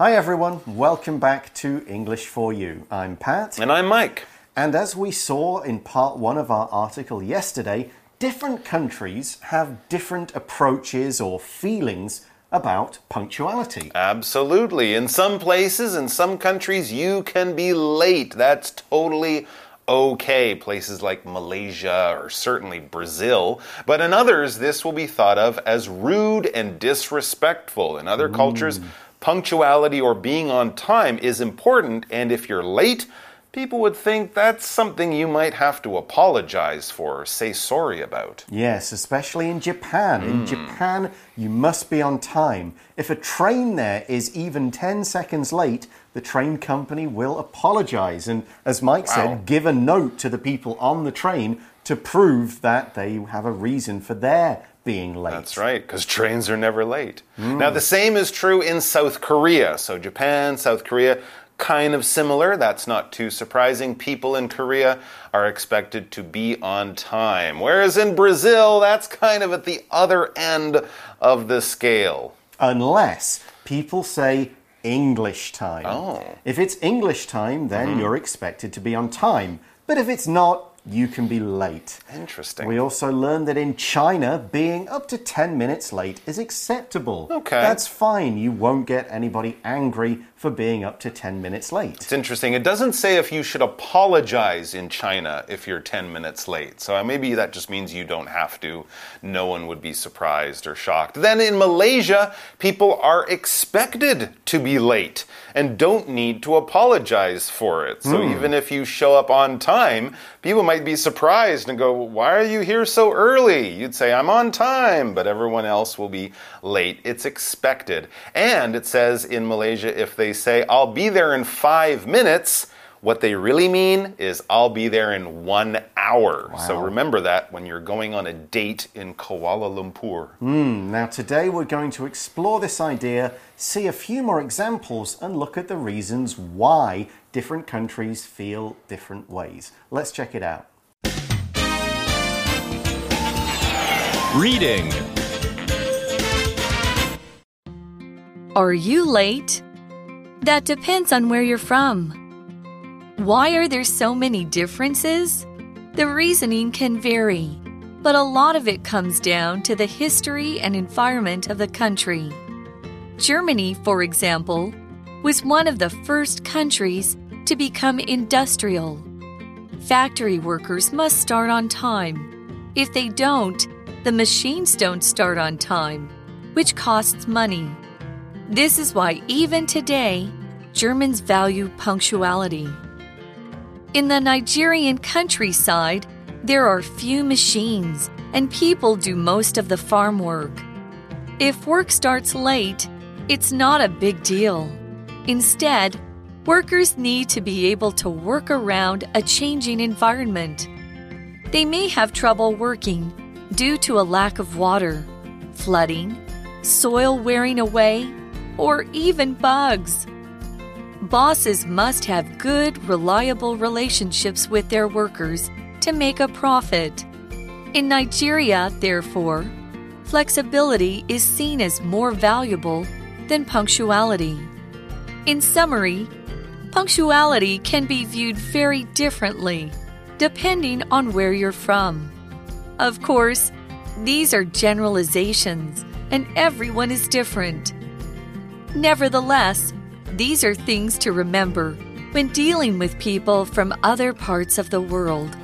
Hi everyone, welcome back to English for You. I'm Pat. And I'm Mike. And as we saw in part one of our article yesterday, different countries have different approaches or feelings about punctuality. Absolutely. In some places, in some countries, you can be late. That's totally okay. Places like Malaysia or certainly Brazil. But in others, this will be thought of as rude and disrespectful. In other mm. cultures, punctuality or being on time is important. And if you're late, people would think that's something you might have to apologize for or say sorry about. Yes, especially in Japan. In hmm. Japan, you must be on time. If a train there is even 10 seconds late, the train company will apologize. And as Mike Wow. said, give a note to the people on the train to prove that they have a reason for their being late. That's right, because trains are never late. Now, the same is true in South Korea. So, Japan, South Korea, kind of similar. That's not too surprising. People in Korea are expected to be on time. Whereas in Brazil, that's kind of at the other end of the scale. Unless people say English time. Oh. If it's English time, then mm-hmm. you're expected to be on time. But if it's not, you can be late. Interesting. We also learned that in China, being up to 10 minutes late is acceptable. Okay. That's fine. You won't get anybody angry for being up to 10 minutes late. It's interesting. It doesn't say if you should apologize in China if you're 10 minutes late. So maybe that just means you don't have to. No one would be surprised or shocked. Then in Malaysia, people are expected to be late and don't need to apologize for it. So hmm. even if you show up on time, people might be surprised and go, Why are you here so early? You'd say, I'm on time, but everyone else will be late. It's expected. And it says in Malaysia, if they say, I'll be there in five minutes, what they really mean is, I'll be there in one hour. So remember that when you're going on a date in Kuala Lumpur. Hmm. Now, today we're going to explore this idea, see a few more examples, and look at the reasons why different countries feel different ways. Let's check it out. Reading. Are you late? That depends on where you're from. Why are there so many differences? The reasoning can vary, but a lot of it comes down to the history and environment of the country. Germany, for example, was one of the first countries to become industrial. Factory workers must start on time. If they don't, the machines don't start on time, which costs money. This is why even today, Germans value punctuality. In the Nigerian countryside, there are few machines and people do most of the farm work. If work starts late, it's not a big deal. Instead, workers need to be able to work around a changing environment. They may have trouble working due to a lack of water, flooding, soil wearing away, or even bugs. Bosses must have good, reliable relationships with their workers to make a profit. In Nigeria, therefore, flexibility is seen as more valuable than punctuality. In summary, punctuality can be viewed very differently depending on where you're from. Of course, these are generalizations, and everyone is different. Nevertheless, these are things to remember when dealing with people from other parts of the world.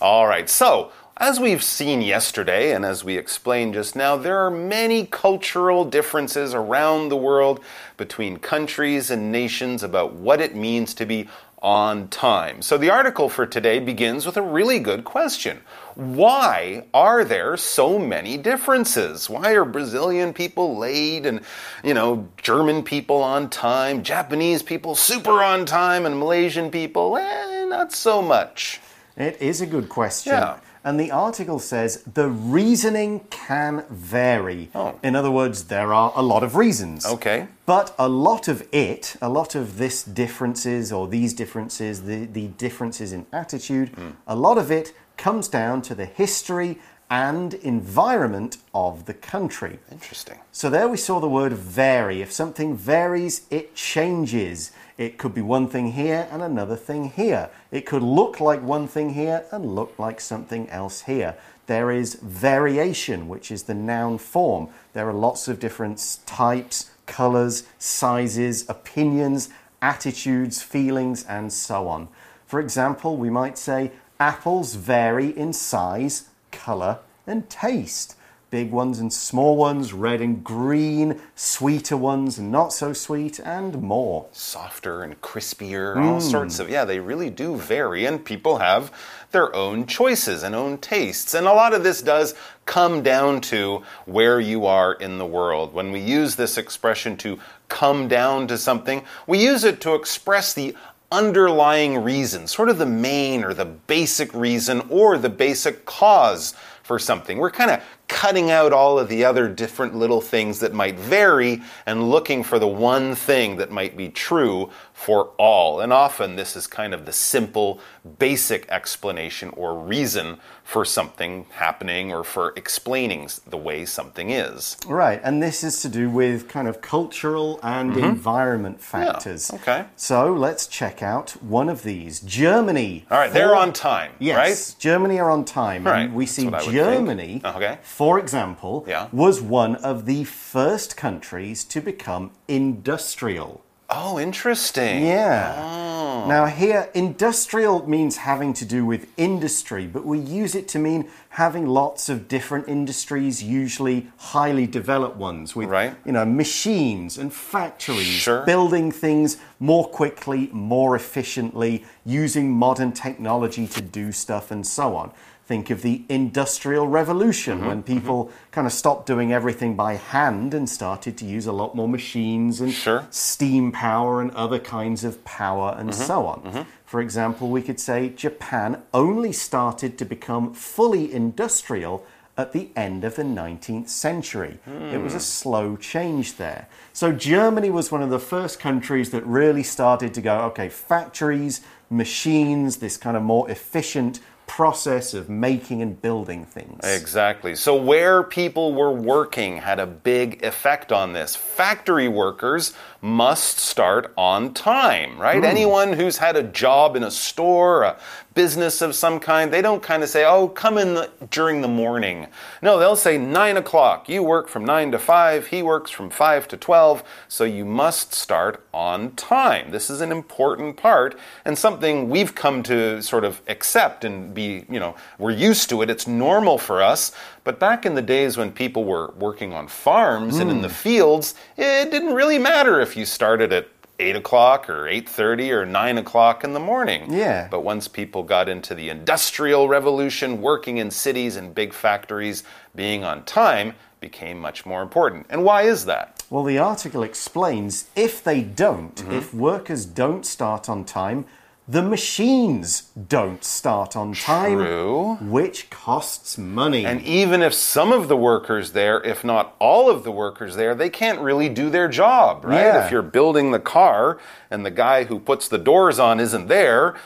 All right, so as we've seen yesterday and as we explained just now, there are many cultural differences around the world between countries and nations about what it means to be on time. So the article for today begins with a really good question. Why are there so many differences? Why are Brazilian people late and, you know, German people on time, Japanese people super on time, and Malaysian people, eh, not so much? It is a good question. Yeah. And the article says the reasoning can vary. Oh. In other words, there are a lot of reasons. Okay. But a lot of it, a lot of this differences or these differences, the, the differences in attitude, hmm. a lot of it comes down to the history and environment of the country. Interesting. So there we saw the word vary. If something varies, it changes. It could be one thing here and another thing here. It could look like one thing here and look like something else here. There is variation, which is the noun form. There are lots of different types, colors, sizes, opinions, attitudes, feelings, and so on. For example, we might say apples vary in size, color, and taste. Big ones and small ones, red and green, sweeter ones and not so sweet, and more. Softer and crispier, all mm. sorts of, yeah, they really do vary, and people have their own choices and own tastes. And a lot of this does come down to where you are in the world. When we use this expression to come down to something, we use it to express the underlying reason, sort of the main or the basic reason or the basic cause for something. We're kind of cutting out all of the other different little things that might vary and looking for the one thing that might be true for all. And often this is kind of the simple, basic explanation or reason for something happening or for explaining the way something is. Right, and this is to do with kind of cultural and mm-hmm. environment factors. okay. So let's check out one of these Germany. All right, they're on time, Yes, right? Germany are on time. Right, And we see what I would Germany. Okay. for example, Yeah. was one of the first countries to become industrial. Oh, interesting. Yeah. Oh. Now, here, industrial means having to do with industry, but we use it to mean having lots of different industries, usually highly developed ones, with Right. you know machines and factories, Sure. building things more quickly, more efficiently, using modern technology to do stuff, and so on. Think of the Industrial Revolution Mm-hmm, when people kind of stopped doing everything by hand and started to use a lot more machines and Sure. steam power and other kinds of power and Mm-hmm, so on. For example, we could say Japan only started to become fully industrial at the end of the 19th century. It was a Hmm. slow change there. So Germany was one of the first countries that really started to go, okay, factories, machines, this kind of more efficient process of making and building things. Exactly. So, where people were working had a big effect on this. Factory workers must start on time, right? Hmm. Anyone who's had a job in a store, a business of some kind, they don't kind of say, oh, come in the, during the morning. No, they'll say nine o'clock. You work from nine to five, he works from five to 12, so you must start on time. This is an important part and something we've come to sort of accept and be, you know, we're used to it. It's normal for us. But back in the days when people were working on farms and in the hmm. fields, it didn't really matter if you started at eight o'clock or eight thirty or nine o'clock in the morning. Yeah. But once people got into the industrial revolution, working in cities and big factories, being on time became much more important. And why is that? Well, the article explains if they don't, Mm-hmm. if workers don't start on time, the machines don't start on time, True. which costs money. And even if some of the workers there, if not all of the workers there, they can't really do their job, right? Yeah. If you're building the car and the guy who puts the doors on isn't there,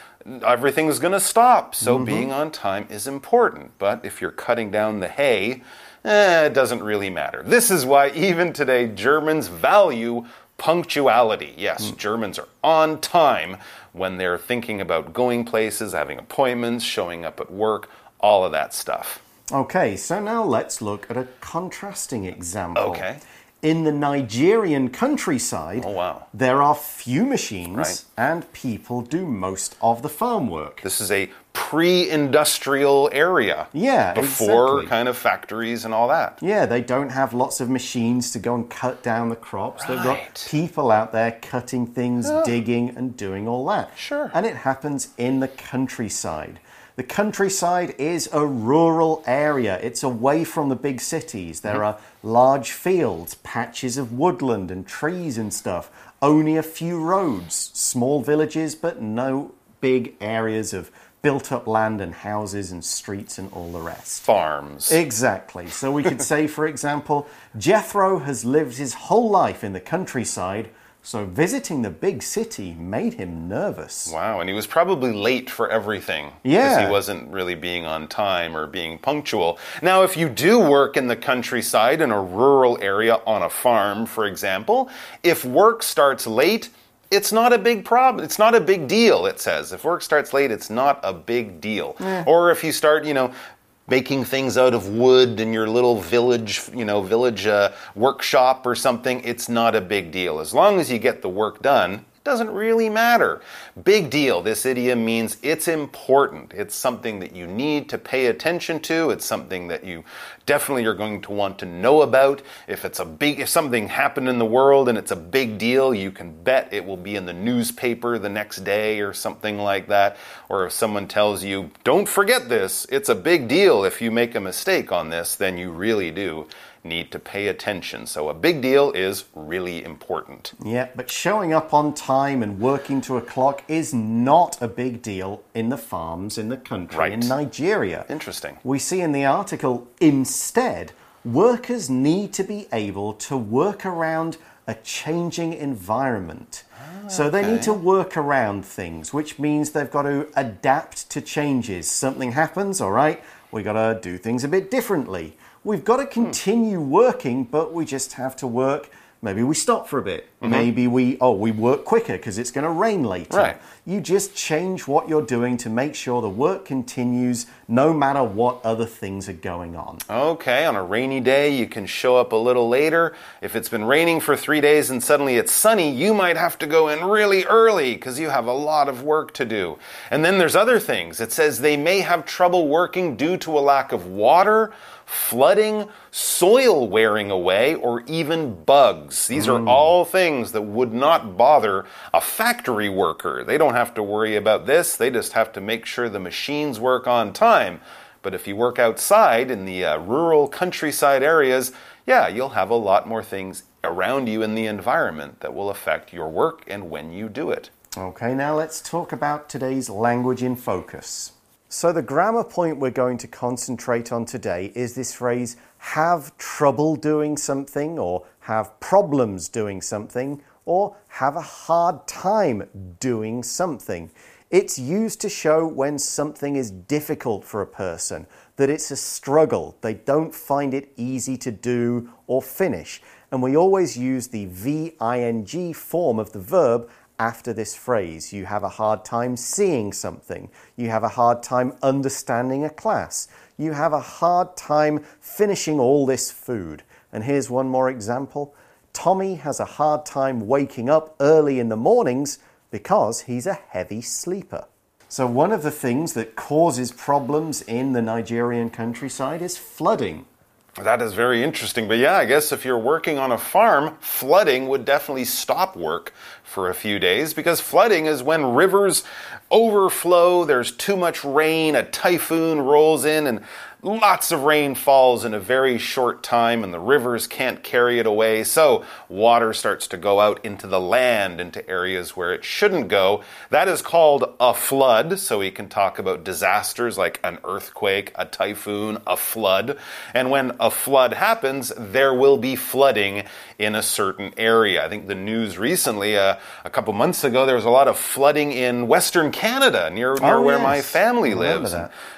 everything's going to stop. So being on time is important. But if you're cutting down the hay, eh, it doesn't really matter. This is why even today Germans value punctuality. Yes, hmm. Germans are on time when they're thinking about going places, having appointments, showing up at work, all of that stuff. Okay, so now let's look at a contrasting example. Okay. In the Nigerian countryside, Oh, wow. there are few machines Right. and people do most of the farm work. This is a pre industrial area. Yeah, Before exactly. kind of factories and all that. Yeah, they don't have lots of machines to go and cut down the crops. They've got people out there cutting things, digging, and doing all that. Sure. And it happens in the countryside. The countryside is a rural area. It's away from the big cities. There mm-hmm. are large fields, patches of woodland and trees and stuff. Only a few roads, small villages, but no big areas of built up land and houses and streets and all the rest. Farms. Exactly. So we could say, for example, Jethro has lived his whole life in the countryside, So visiting the big city made him nervous. Wow, and he was probably late for everything. Yeah. Because he wasn't really being on time or being punctual. Now, if you do work in the countryside in a rural area on a farm, for example, if work starts late, it's not a big problem. It's not a big deal, it says. If work starts late, it's not a big deal. Or if you start, you know, making things out of wood in your little village, you know, village uh, workshop or something, it's not a big deal. As long as you get the work done, doesn't really matter. Big deal. This idiom means it's important. It's something that you need to pay attention to. It's something that you definitely are going to want to know about. If it's a big if something happened in the world and it's a big deal, you can bet it will be in the newspaper the next day or something like that. Or if someone tells you, "Don't forget this. It's a big deal if you make a mistake on this," then you really do need to pay attention. So a big deal is really important. Yeah, but showing up on time and working to a clock is not a big deal in the farms in the country Right. in Nigeria. Interesting. We see in the article instead, workers need to be able to work around a changing environment. Ah, so they need to work around things, which means they've got to adapt to changes. Something happens, all right, we got to do things a bit differently. We've got to hmm. continue working, but we just have to work. Maybe we stop for a bit. Mm-hmm. Maybe we oh we work quicker because it's going to rain later. Right. You just change what you're doing to make sure the work continues no matter what other things are going on. Okay, on a rainy day, you can show up a little later. If it's been raining for three days and suddenly it's sunny, you might have to go in really early because you have a lot of work to do. And then there's other things. It says they may have trouble working due to a lack of water, flooding, soil wearing away, or even bugs. These are all things that would not bother a factory worker. They don't have to worry about this, they just have to make sure the machines work on time. But if you work outside in the uh, rural countryside areas, yeah, you'll have a lot more things around you in the environment that will affect your work and when you do it. Okay, now let's talk about today's language in focus. So, the grammar point we're going to concentrate on today is this phrase have trouble doing something, or have problems doing something, or have a hard time doing something. It's used to show when something is difficult for a person, that it's a struggle. They don't find it easy to do or finish. And we always use the VING form of the verb after this phrase. You have a hard time seeing something. You have a hard time understanding a class. You have a hard time finishing all this food. And here's one more example Tommy has a hard time waking up early in the mornings because he's a heavy sleeper. So, one of the things that causes problems in the Nigerian countryside is flooding. That is very interesting. But yeah, I guess if you're working on a farm, flooding would definitely stop work for a few days because flooding is when rivers overflow, there's too much rain, a typhoon rolls in, and lots of rain falls in a very short time, and the rivers can't carry it away. So water starts to go out into the land, into areas where it shouldn't go. That is called a flood. So we can talk about disasters like an earthquake, a typhoon, a flood. And when a flood happens, there will be flooding in a certain area. I think the news recently, uh, a couple months ago, there was a lot of flooding in Western Canada near, near Oh, where my family lives.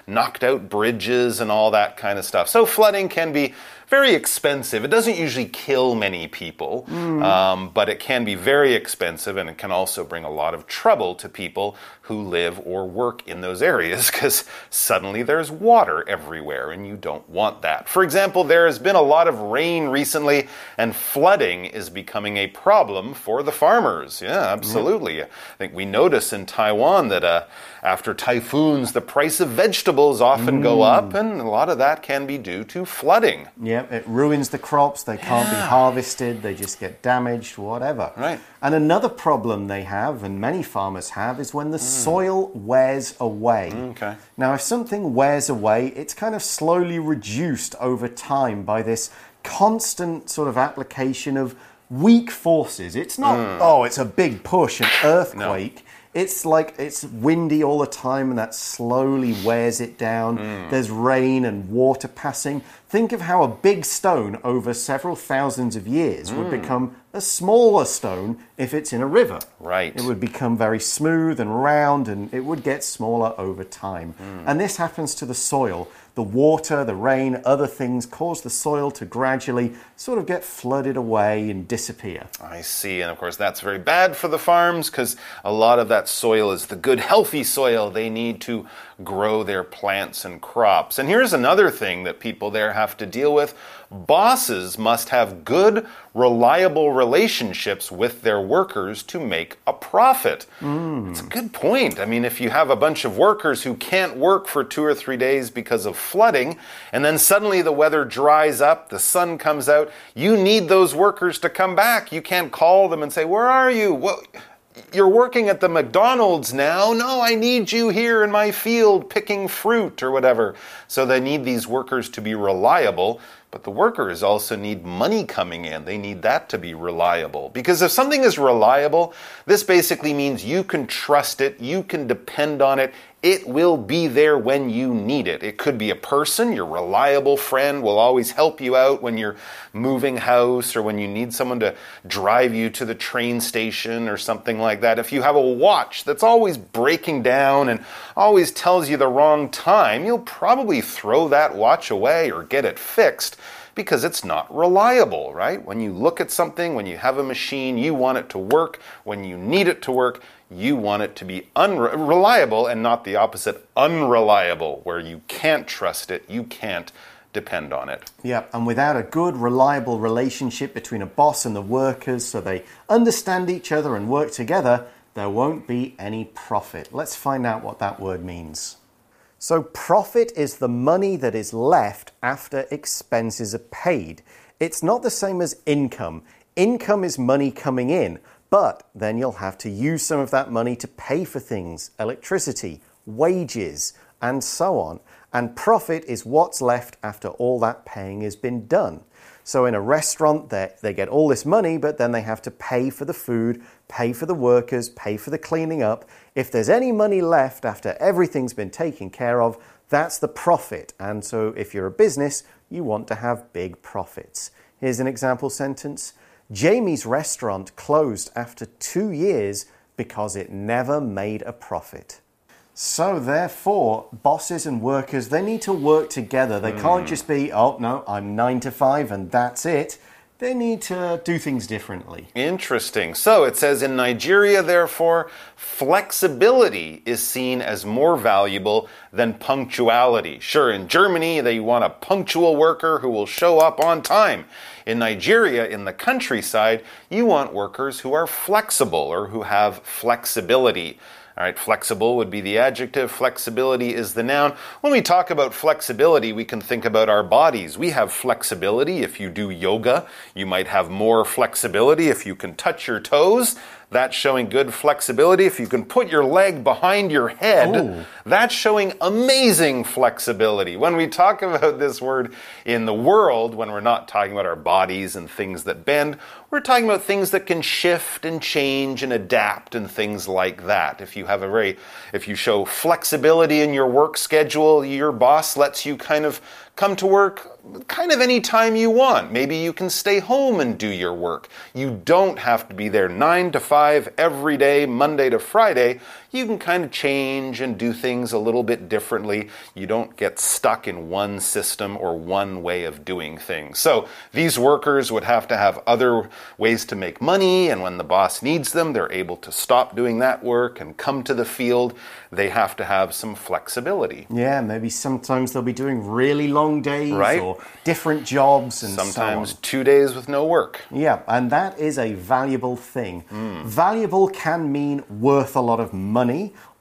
knocked out bridges and all that kind of stuff. So flooding can be very expensive. It doesn't usually kill many people, um, but it can be very expensive and it can also bring a lot of trouble to people who live or work in those areas because suddenly there's water everywhere and you don't want that. For example, there has been a lot of rain recently and flooding is becoming a problem for the farmers. Yeah, absolutely. I think we notice in Taiwan that uh, after typhoons, the price of vegetables often go up, and a lot of that can be due to flooding. Yeah, it ruins the crops. They can't be harvested. They just get damaged, whatever. Right. And another problem they have, and many farmers have, is when the hmm. soil wears away. Okay. Now, if something wears away, it's kind of slowly reduced over time by this constant sort of application of weak forces. It's not, hmm. oh, it's a big push, an earthquake. No It's like it's windy all the time and that slowly wears it down. Hmm. There's rain and water passing. Think of how a big stone over several thousands of years would hmm. become a smaller stone if it's in a river. Right. It would become very smooth and round and it would get smaller over time. Hmm. And this happens to the soil. The water, the rain, other things cause the soil to gradually sort of get flooded away and disappear. I see. And of course, that's very bad for the farms because a lot of that soil is the good, healthy soil they need to grow their plants and crops. And here's another thing that people there have to deal with bosses must have good, reliable relationships with their workers to make a profit. Hmm. It's a good point. I mean, if you have a bunch of workers who can't work for two or three days because of flooding, and then suddenly the weather dries up, the sun comes out, you need those workers to come back. You can't call them and say, Where are you? What? You're working at the McDonald's now. No, I need you here in my field picking fruit or whatever. So they need these workers to be reliable, but the workers also need money coming in. They need that to be reliable. Because if something is reliable, this basically means you can trust it, you can depend on it, it will be there when you need it. It could be a person, your reliable friend will always help you out when you're moving house or when you need someone to drive you to the train station or something like that. If you have a watch that's always breaking down and always tells you the wrong time, you'll probably throw that watch away or get it fixed because it's not reliable, right? When you look at something, when you have a machine, you want it to work. When you need it to work, you want it to be unreliable and not the opposite, unreliable, where you can't trust it, you can't depend on it. Yeah, and without a good, reliable relationship between a boss and the workers so they understand each other and work together, there won't be any profit. Let's find out what that word means. So, profit is the money that is left after expenses are paid. It's not the same as income. Income is money coming in, but then you'll have to use some of that money to pay for things electricity, wages, and so on. And profit is what's left after all that paying has been done. So in a restaurant, they, get all this money, but then they have to pay for the food, pay for the workers, pay for the cleaning up. If there's any money left after everything's been taken care of, that's the profit. And so if you're a business, you want to have big profits. Here's an example sentence Jamie's restaurant closed after two years because it never made a profit. So therefore, bosses and workers, they need to work together. They can't hmm. just be, oh no, I'm nine to five and that's it. They need to do things differently. Interesting. So it says in Nigeria, therefore, flexibility is seen as more valuable than punctuality. Sure, in Germany, they want a punctual worker who will show up on time. In Nigeria, in the countryside, you want workers who are flexible or who have flexibility. All right, flexible would be the adjective, flexibility is the noun. When we talk about flexibility, we can think about our bodies. We have flexibility. If you do yoga, you might have more flexibility if you can touch your toes. That's showing good flexibility. If you can put your leg behind your head, Ooh. that's showing amazing flexibility. When we talk about this word in the world, when we're not talking about our bodies and things that bend, we're talking about things that can shift and change and adapt and things like that. If you have a very, if you show flexibility in your work schedule, your boss lets you kind of come to work kind of any time you want. Maybe you can stay home and do your work. You don't have to be there 9 to 5 every day, Monday to Friday. You can kind of change and do things a little bit differently. You don't get stuck in one system or one way of doing things. So these workers would have to have other ways to make money, and when the boss needs them, they're able to stop doing that work and come to the field. They have to have some flexibility. Yeah, maybe sometimes they'll be doing really long days Right. or different jobs and Sometimes so two days with no work. Yeah, and that is a valuable thing. Hmm. Valuable can mean worth a lot of money,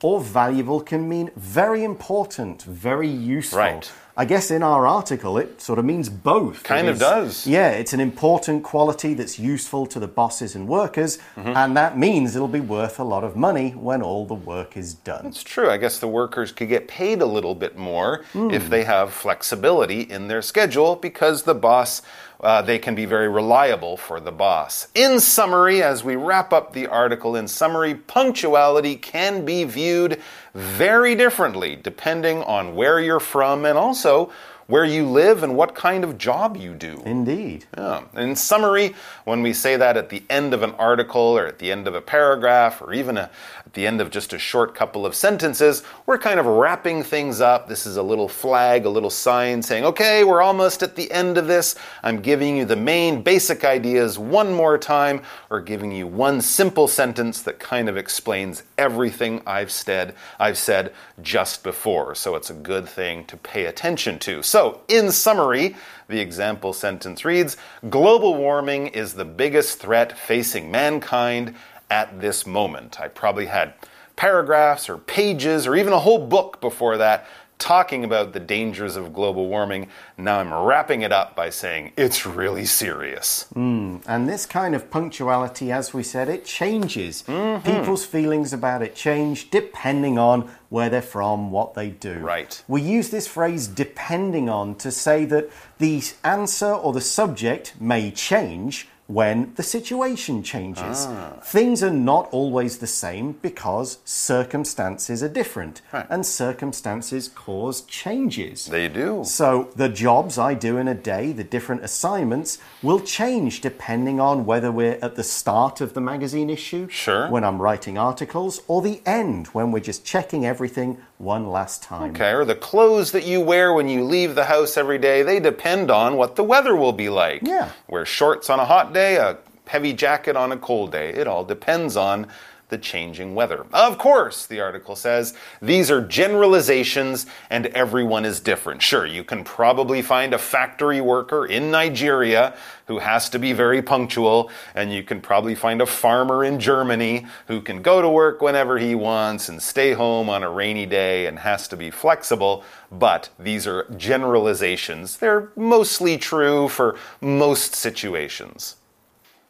or valuable can mean very important, very useful. Right. I guess in our article it sort of means both. Kind It of does. Yeah, it's an important quality that's useful to the bosses and workers, Mm-hmm. and that means it'll be worth a lot of money when all the work is done. It's true. I guess the workers could get paid a little bit more if they have flexibility in their schedule because the boss uh, they can be very reliable for the boss. In summary, as we wrap up the article, in summary, punctuality can be viewed very differently depending on where you're from and also where you live and what kind of job you do. Indeed. Yeah. In summary, when we say that at the end of an article or at the end of a paragraph or even a, at the end of just a short couple of sentences, we're kind of wrapping things up. This is a little flag, a little sign saying, okay, we're almost at the end of this. I'm giving you the main basic ideas one more time or giving you one simple sentence that kind of explains everything I've said, I've said just before. So it's a good thing to pay attention to. So so, in summary, the example sentence reads Global warming is the biggest threat facing mankind at this moment. I probably had paragraphs or pages or even a whole book before that talking about the dangers of global warming. Now I'm wrapping it up by saying it's really serious. Mm, and this kind of punctuality, as we said, it changes. Mm -hmm. People's feelings about it change depending on where they're from, what they do. Right. We use this phrase depending on to say that the answer or the subject may change when the situation changes. Ah. Things are not always the same because circumstances are different. Right. And circumstances cause changes. They do. So the jobs I do in a day, the different assignments, will change depending on whether we're at the start of the magazine issue, sure. when I'm writing articles, or the end when we're just checking everything one last time. Okay, or the clothes that you wear when you leave the house every day, they depend on what the weather will be like. Yeah. Wear shorts on a hot day, a heavy jacket on a cold day. It all depends on the changing weather. Of course, the article says, these are generalizations and everyone is different. Sure, you can probably find a factory worker in Nigeria who has to be very punctual, and you can probably find a farmer in Germany who can go to work whenever he wants and stay home on a rainy day and has to be flexible. But these are generalizations. They're mostly true for most situations.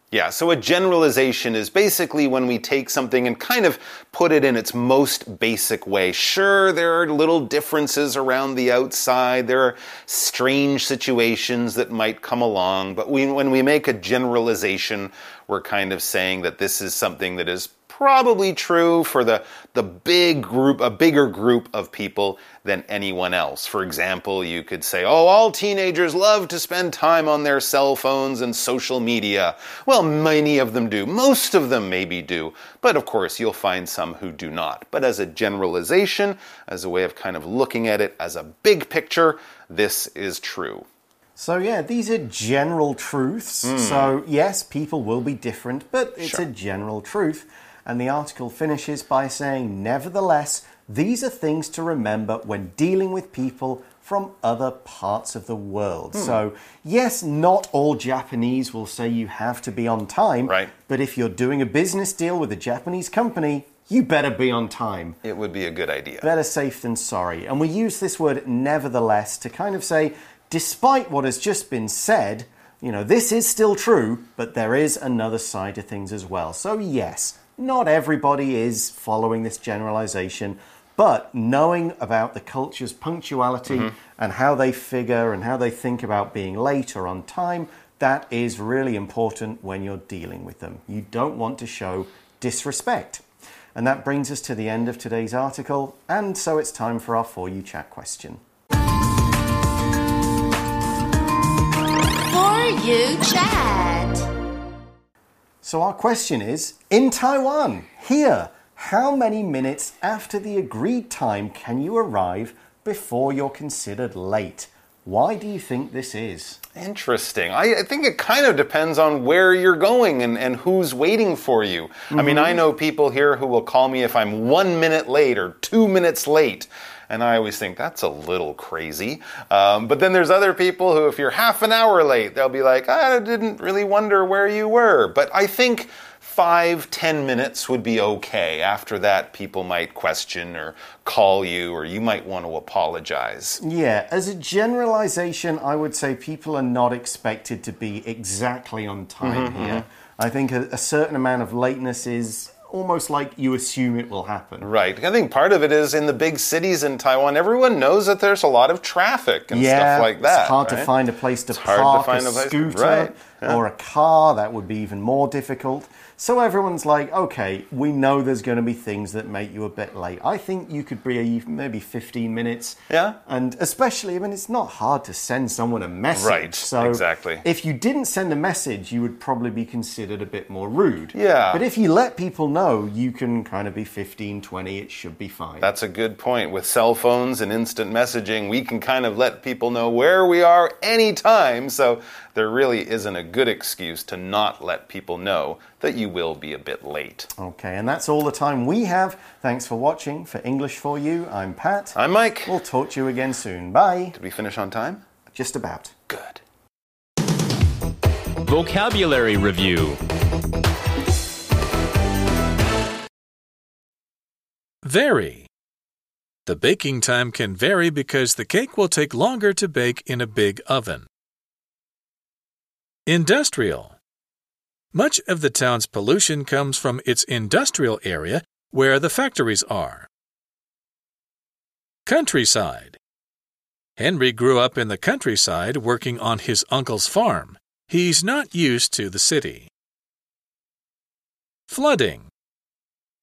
Yeah, so a generalization is basically when we take something and kind of put it in its most basic way. Sure, there are little differences around the outside, there are strange situations that might come along, but we, when we make a generalization, we're kind of saying that this is something that is probably true for the, the big group, a bigger group of people than anyone else. For example, you could say, oh, all teenagers love to spend time on their cell phones and social media. Well, many of them do. Most of them maybe do. But of course, you'll find some who do not. But as a generalization, as a way of kind of looking at it as a big picture, this is true. So, yeah, these are general truths. Mm. So, yes, people will be different, but it's sure. a general truth. And the article finishes by saying, nevertheless, these are things to remember when dealing with people from other parts of the world. Hmm. So, yes, not all Japanese will say you have to be on time. Right. But if you're doing a business deal with a Japanese company, you better be on time. It would be a good idea. Better safe than sorry. And we use this word nevertheless to kind of say, despite what has just been said, you know, this is still true, but there is another side to things as well. So, yes, not everybody is following this generalization, but knowing about the culture's punctuality mm-hmm. and how they figure and how they think about being late or on time, that is really important when you're dealing with them. You don't want to show disrespect. And that brings us to the end of today's article, and so it's time for our For You Chat question. For You Chat. So, our question is In Taiwan, here, how many minutes after the agreed time can you arrive before you're considered late? Why do you think this is? Interesting. I, I, think it kind of depends on where you're going and, and who's waiting for you. Mm -hmm. I mean, I mm-hmm. know people here who will call me if I'm one minute late or two minutes late. And I always think that's a little crazy. Um, but then there's other people who, if you're half an hour late, they'll be like, I didn't really wonder where you were. But I think five, ten minutes would be okay. After that, people might question or call you, or you might want to apologize. Yeah, as a generalization, I would say people are not expected to be exactly on time mm -hmm, here. Mm -hmm. I think a, a certain amount of lateness is almost like you assume it will happen. Right. I think part of it is in the big cities in Taiwan, everyone knows that there's a lot of traffic and yeah, stuff like that. It's hard to find a place to It's to park find a a scooter right, yeah. or a car. That would be even more difficult. So everyone's like, okay, we know there's going to be things that make you a bit late. I think you could be maybe 15 minutes. Yeah. And especially, I mean, it's not hard to send someone a message. Right, So exactly. If you didn't send a message, you would probably be considered a bit more rude. Yeah. But if you let people know, you can kind of be 15, 20. It should be fine. That's a good point. With cell phones and instant messaging, we can kind of let people know where we are anytime. So there really isn't a good excuse to not let people know that you will be a bit late. Okay, and that's all the time we have. Thanks for watching. For English for You, I'm Pat. I'm Mike. We'll talk to you again soon. Bye. Did we finish on time? Just about. Good. Vocabulary Review Vary. The baking time can vary because the cake will take longer to bake in a big oven. Industrial. Much of the town's pollution comes from its industrial area where the factories are. Countryside. Henry grew up in the countryside working on his uncle's farm. He's not used to the city. Flooding.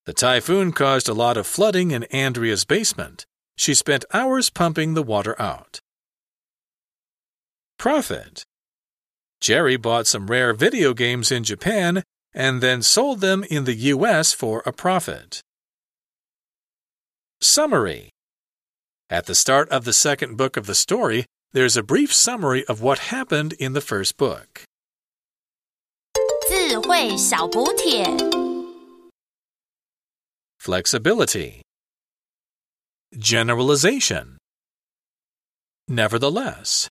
The typhoon caused a lot of flooding in Andrea's basement. She spent hours pumping the water out. Profit. Jerry bought some rare video games in Japan and then sold them in the US for a profit. Summary. At the start of the second book of the story, there's a brief summary of what happened in the first book. 智慧小补帖。 Flexibility. Generalization. Nevertheless.